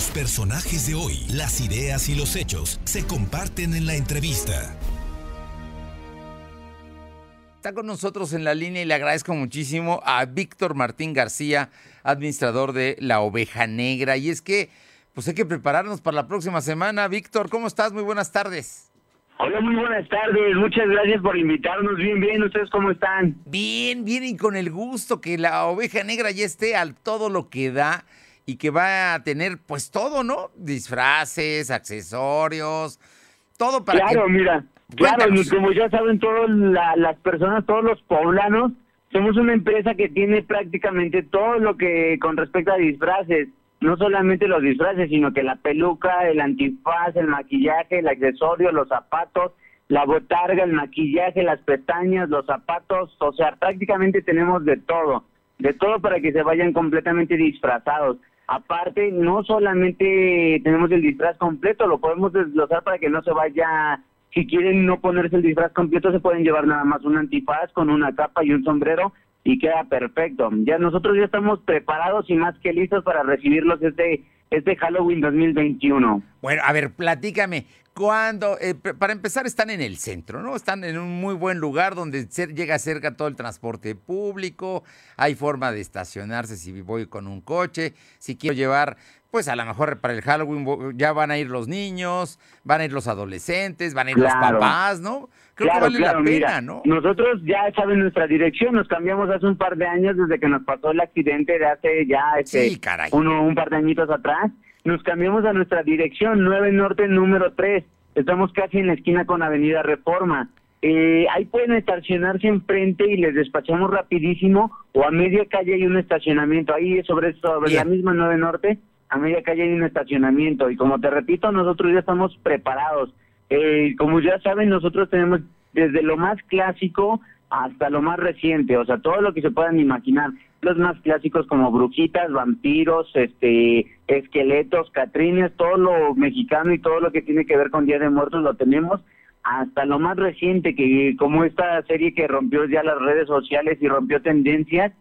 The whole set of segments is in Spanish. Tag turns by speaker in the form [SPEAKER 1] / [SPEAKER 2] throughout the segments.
[SPEAKER 1] Los personajes de hoy, las ideas y los hechos se comparten en la entrevista.
[SPEAKER 2] Está con nosotros en la línea y le agradezco muchísimo a Víctor Martín García, administrador de La Oveja Negra. Y es que, pues hay que prepararnos para la próxima semana. Víctor, ¿cómo estás? Muy buenas tardes.
[SPEAKER 3] Hola, muy buenas tardes. Muchas gracias por invitarnos. Bien, bien. ¿Ustedes cómo están?
[SPEAKER 2] Bien, bien y con el gusto que la Oveja Negra ya esté al todo lo que da y que va a tener pues todo, ¿no? Disfraces, accesorios, todo para
[SPEAKER 3] claro,
[SPEAKER 2] que...
[SPEAKER 3] mira. Claro, como ya saben todas las personas, todos los poblanos, somos una empresa que tiene prácticamente todo lo que con respecto a disfraces, no solamente los disfraces, sino que la peluca, el antifaz, el maquillaje, el accesorio, los zapatos, la botarga, el maquillaje, las pestañas, los zapatos, o sea, prácticamente tenemos de todo, de todo para que se vayan completamente disfrazados. Aparte, no solamente tenemos el disfraz completo, lo podemos desglosar para que no se vaya si quieren no ponerse el disfraz completo, se pueden llevar nada más un antifaz con una capa y un sombrero y queda perfecto. Ya nosotros ya estamos preparados y más que listos para recibirlos este este Halloween 2021.
[SPEAKER 2] Bueno, a ver, platícame, ¿cuándo? Eh, para empezar, están en el centro, ¿no? Están en un muy buen lugar donde llega cerca todo el transporte público, hay forma de estacionarse si voy con un coche, si quiero llevar pues a lo mejor para el Halloween ya van a ir los niños, van a ir los adolescentes, van a ir los papás, ¿no? Creo que vale la pena, ¿no?
[SPEAKER 3] Nosotros ya saben nuestra dirección, nos cambiamos hace un par de años desde que nos pasó el accidente de hace ya este, Uno, un par de añitos atrás. Nos cambiamos a nuestra dirección, 9 Norte número 3. Estamos casi en la esquina con Avenida Reforma. Eh, ahí pueden estacionarse enfrente y les despachamos rapidísimo o a media calle hay un estacionamiento ahí sobre, sobre la misma 9 Norte a media calle hay un estacionamiento y como te repito, nosotros ya estamos preparados. Eh, como ya saben, nosotros tenemos desde lo más clásico hasta lo más reciente, o sea, todo lo que se puedan imaginar. Los más clásicos como brujitas, vampiros, este, esqueletos, catrines, todo lo mexicano y todo lo que tiene que ver con Día de Muertos lo tenemos hasta lo más reciente que como esta serie que rompió ya las redes sociales y rompió tendencias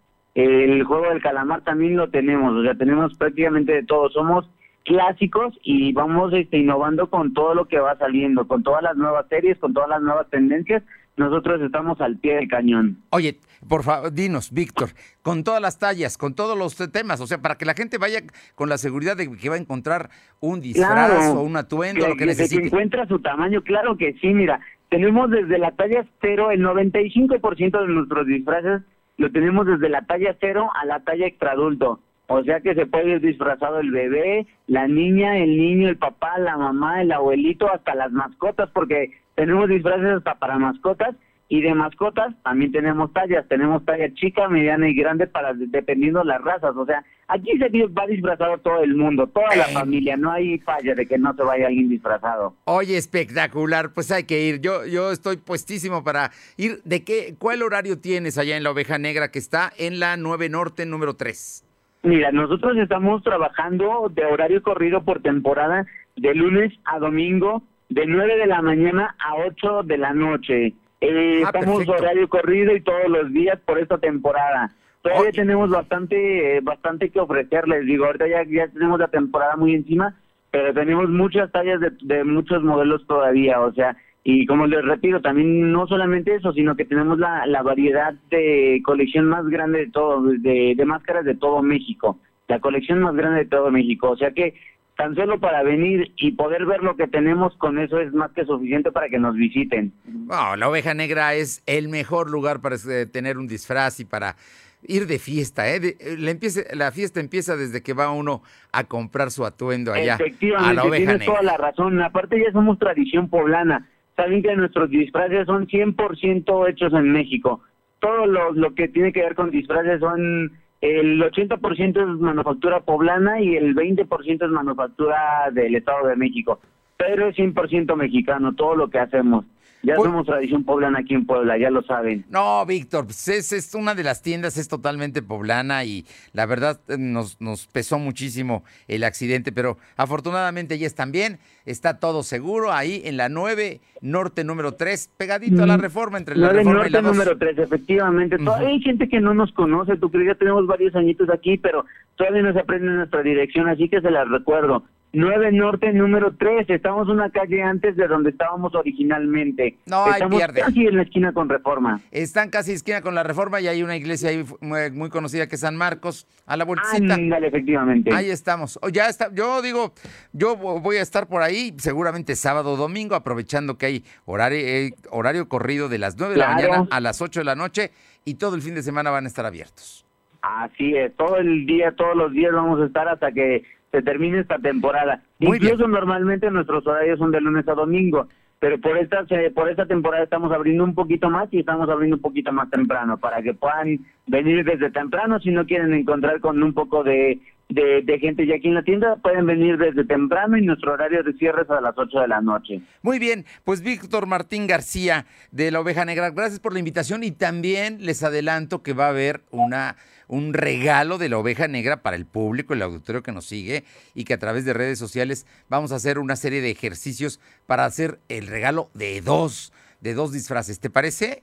[SPEAKER 3] el juego del calamar también lo tenemos, o sea, tenemos prácticamente de todo. Somos clásicos y vamos este, innovando con todo lo que va saliendo, con todas las nuevas series, con todas las nuevas tendencias. Nosotros estamos al pie del cañón.
[SPEAKER 2] Oye, por favor, dinos, Víctor, con todas las tallas, con todos los temas, o sea, para que la gente vaya con la seguridad de que va a encontrar un disfraz o un atuendo, lo que, necesite.
[SPEAKER 3] Que encuentra su tamaño, claro que sí, mira, tenemos desde la talla cero, el 95% de nuestros disfraces lo tenemos desde la talla cero a la talla extra adulto. O sea que se puede ir disfrazado el bebé, la niña, el niño, el papá, la mamá, el abuelito, hasta las mascotas, porque tenemos disfraces hasta para mascotas y de mascotas también tenemos tallas, tenemos talla chica, mediana y grande para dependiendo las razas, o sea, aquí se va disfrazado todo el mundo, toda la familia, no hay falla de que no se vaya alguien disfrazado.
[SPEAKER 2] Oye, espectacular, pues hay que ir. Yo yo estoy puestísimo para ir. ¿De qué cuál horario tienes allá en la Oveja Negra que está en la 9 Norte número 3?
[SPEAKER 3] Mira, nosotros estamos trabajando de horario corrido por temporada de lunes a domingo de 9 de la mañana a 8 de la noche. Eh, ah, estamos horario corrido y todos los días por esta temporada. Todavía tenemos bastante eh, bastante que ofrecerles. Digo, ahorita ya, ya tenemos la temporada muy encima, pero tenemos muchas tallas de, de muchos modelos todavía. O sea, y como les repito, también no solamente eso, sino que tenemos la, la variedad de colección más grande de todo, de, de máscaras de todo México. La colección más grande de todo México. O sea que tan solo para venir y poder ver lo que tenemos con eso es más que suficiente para que nos visiten.
[SPEAKER 2] la oveja negra es el mejor lugar para eh, tener un disfraz y para ir de fiesta, ¿eh? eh la, la fiesta empieza desde que va uno a comprar su atuendo allá.
[SPEAKER 3] Efectivamente, a la oveja tienes toda la razón. Aparte ya somos tradición poblana. Saben que nuestros disfraces son 100% hechos en México. Todo lo, lo que tiene que ver con disfraces son el 80% es manufactura poblana y el 20% es manufactura del Estado de México. Pero es 100% mexicano todo lo que hacemos. Ya pues somos tradición poblana aquí en Puebla, ya lo saben.
[SPEAKER 2] No, Víctor, pues es, es, una de las tiendas, es totalmente poblana y la verdad eh, nos, nos pesó muchísimo el accidente, pero afortunadamente ya están bien, está todo seguro ahí en la 9 Norte número 3, pegadito a la mm, reforma entre la reforma
[SPEAKER 3] y la número 3, efectivamente. Hay gente que no nos conoce, tú crees, ya tenemos varios añitos aquí, pero todavía no se aprende nuestra dirección, así que se las recuerdo. 9 Norte número 3. Estamos una calle antes de donde estábamos originalmente.
[SPEAKER 2] No,
[SPEAKER 3] Estamos
[SPEAKER 2] pierde.
[SPEAKER 3] casi en la esquina con Reforma.
[SPEAKER 2] Están casi esquina con la Reforma y hay una iglesia ahí muy, conocida que es San Marcos, a la vueltecita.
[SPEAKER 3] Ándale, efectivamente.
[SPEAKER 2] Ahí estamos. ya está, yo digo, yo voy a estar por ahí seguramente sábado o domingo, aprovechando que hay horario, eh, horario corrido de las 9 de la mañana a las 8 de la noche y todo el fin de semana van a estar abiertos.
[SPEAKER 3] Así es, todo el día, todos los días vamos a estar hasta que se termine esta temporada. Incluso normalmente nuestros horarios son de lunes a domingo, pero por esta por esta temporada estamos abriendo un poquito más y estamos abriendo un poquito más temprano para que puedan venir desde temprano si no quieren encontrar con un poco de, de, gente ya aquí en la tienda, pueden venir desde temprano y nuestro horario de cierre es a las 8 de la noche.
[SPEAKER 2] Muy bien, pues Víctor Martín García de la Oveja Negra, gracias por la invitación y también les adelanto que va a haber una un regalo de la oveja negra para el público, el auditorio que nos sigue y que a través de redes sociales vamos a hacer una serie de ejercicios para hacer el regalo de dos, de dos disfraces. ¿Te parece?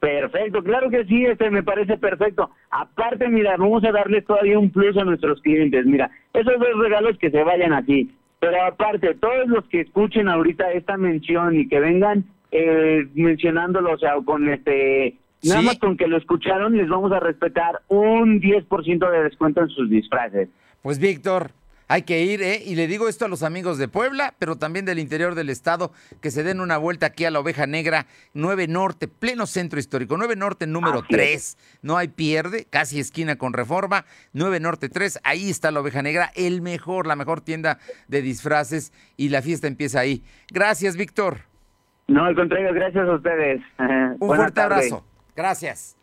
[SPEAKER 3] Perfecto, claro que sí, este me parece perfecto. Aparte, mira, vamos a darle todavía un plus a nuestros clientes. Mira, esos dos regalos que se vayan así. Pero aparte, todos los que escuchen ahorita esta mención y que vengan eh, mencionándolo, o sea, con este Nada más con que lo escucharon, les vamos a respetar un 10% de descuento en sus disfraces.
[SPEAKER 2] Pues Víctor, hay que ir, ¿eh? Y le digo esto a los amigos de Puebla, pero también del interior del estado, que se den una vuelta aquí a la Oveja Negra, 9 Norte, pleno centro histórico, 9 Norte número 3, no hay pierde, casi esquina con reforma, 9 Norte 3, ahí está la Oveja Negra, el mejor, la mejor tienda de disfraces y la fiesta empieza ahí. Gracias, Víctor.
[SPEAKER 3] No, al contrario, gracias a ustedes.
[SPEAKER 2] Un fuerte abrazo. Gracias.